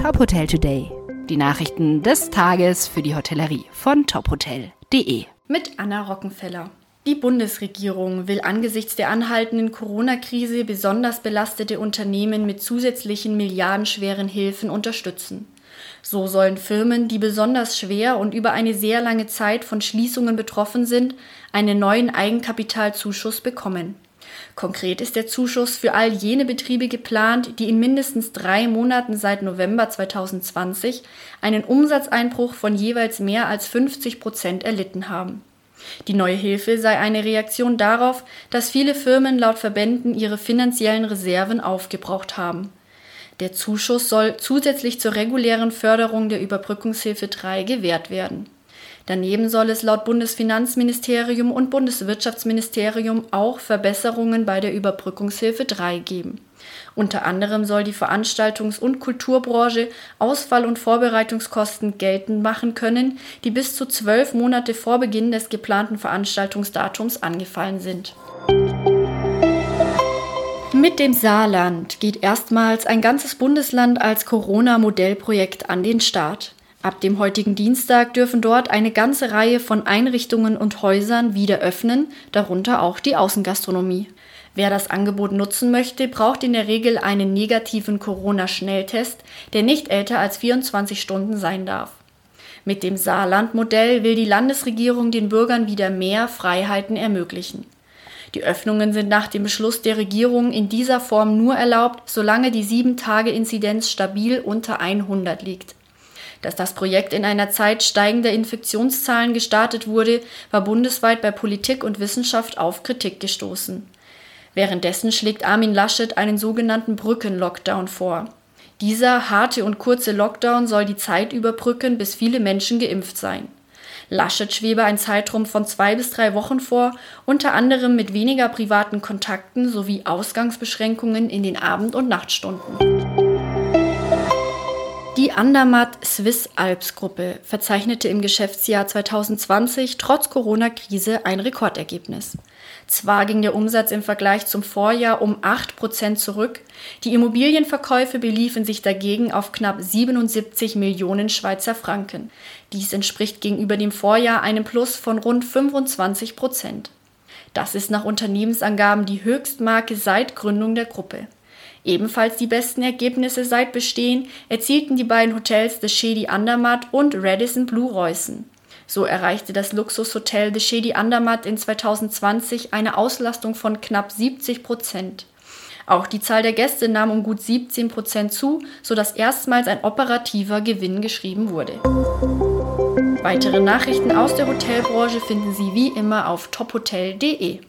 Top Hotel Today. Die Nachrichten des Tages für die Hotellerie von tophotel.de. Mit Anna Rockenfeller. Die Bundesregierung will angesichts der anhaltenden Corona-Krise besonders belastete Unternehmen mit zusätzlichen milliardenschweren Hilfen unterstützen. So sollen Firmen, die besonders schwer und über eine sehr lange Zeit von Schließungen betroffen sind, einen neuen Eigenkapitalzuschuss bekommen. Konkret ist der Zuschuss für all jene Betriebe geplant, die in mindestens drei Monaten seit November 2020 einen Umsatzeinbruch von jeweils mehr als 50 Prozent erlitten haben. Die neue Hilfe sei eine Reaktion darauf, dass viele Firmen laut Verbänden ihre finanziellen Reserven aufgebraucht haben. Der Zuschuss soll zusätzlich zur regulären Förderung der Überbrückungshilfe 3 gewährt werden. Daneben soll es laut Bundesfinanzministerium und Bundeswirtschaftsministerium auch Verbesserungen bei der Überbrückungshilfe 3 geben. Unter anderem soll die Veranstaltungs- und Kulturbranche Ausfall- und Vorbereitungskosten geltend machen können, die bis zu zwölf Monate vor Beginn des geplanten Veranstaltungsdatums angefallen sind. Mit dem Saarland geht erstmals ein ganzes Bundesland als Corona-Modellprojekt an den Start. Ab dem heutigen Dienstag dürfen dort eine ganze Reihe von Einrichtungen und Häusern wieder öffnen, darunter auch die Außengastronomie. Wer das Angebot nutzen möchte, braucht in der Regel einen negativen Corona-Schnelltest, der nicht älter als 24 Stunden sein darf. Mit dem Saarland-Modell will die Landesregierung den Bürgern wieder mehr Freiheiten ermöglichen. Die Öffnungen sind nach dem Beschluss der Regierung in dieser Form nur erlaubt, solange die 7-Tage-Inzidenz stabil unter 100 liegt. Dass das Projekt in einer Zeit steigender Infektionszahlen gestartet wurde, war bundesweit bei Politik und Wissenschaft auf Kritik gestoßen. Währenddessen schlägt Armin Laschet einen sogenannten Brückenlockdown vor. Dieser harte und kurze Lockdown soll die Zeit überbrücken, bis viele Menschen geimpft seien. Laschet schwebe ein Zeitraum von zwei bis drei Wochen vor, unter anderem mit weniger privaten Kontakten sowie Ausgangsbeschränkungen in den Abend- und Nachtstunden. Die Andermatt Swiss Alps Gruppe verzeichnete im Geschäftsjahr 2020 trotz Corona-Krise ein Rekordergebnis. Zwar ging der Umsatz im Vergleich zum Vorjahr um 8 Prozent zurück, die Immobilienverkäufe beliefen sich dagegen auf knapp 77 Millionen Schweizer Franken. Dies entspricht gegenüber dem Vorjahr einem Plus von rund 25 Prozent. Das ist nach Unternehmensangaben die Höchstmarke seit Gründung der Gruppe. Ebenfalls die besten Ergebnisse seit Bestehen erzielten die beiden Hotels The Shady Andermatt und Radisson Blue Reußen. So erreichte das Luxushotel The Shady Andermatt in 2020 eine Auslastung von knapp 70 Prozent. Auch die Zahl der Gäste nahm um gut 17 Prozent zu, sodass erstmals ein operativer Gewinn geschrieben wurde. Weitere Nachrichten aus der Hotelbranche finden Sie wie immer auf tophotel.de.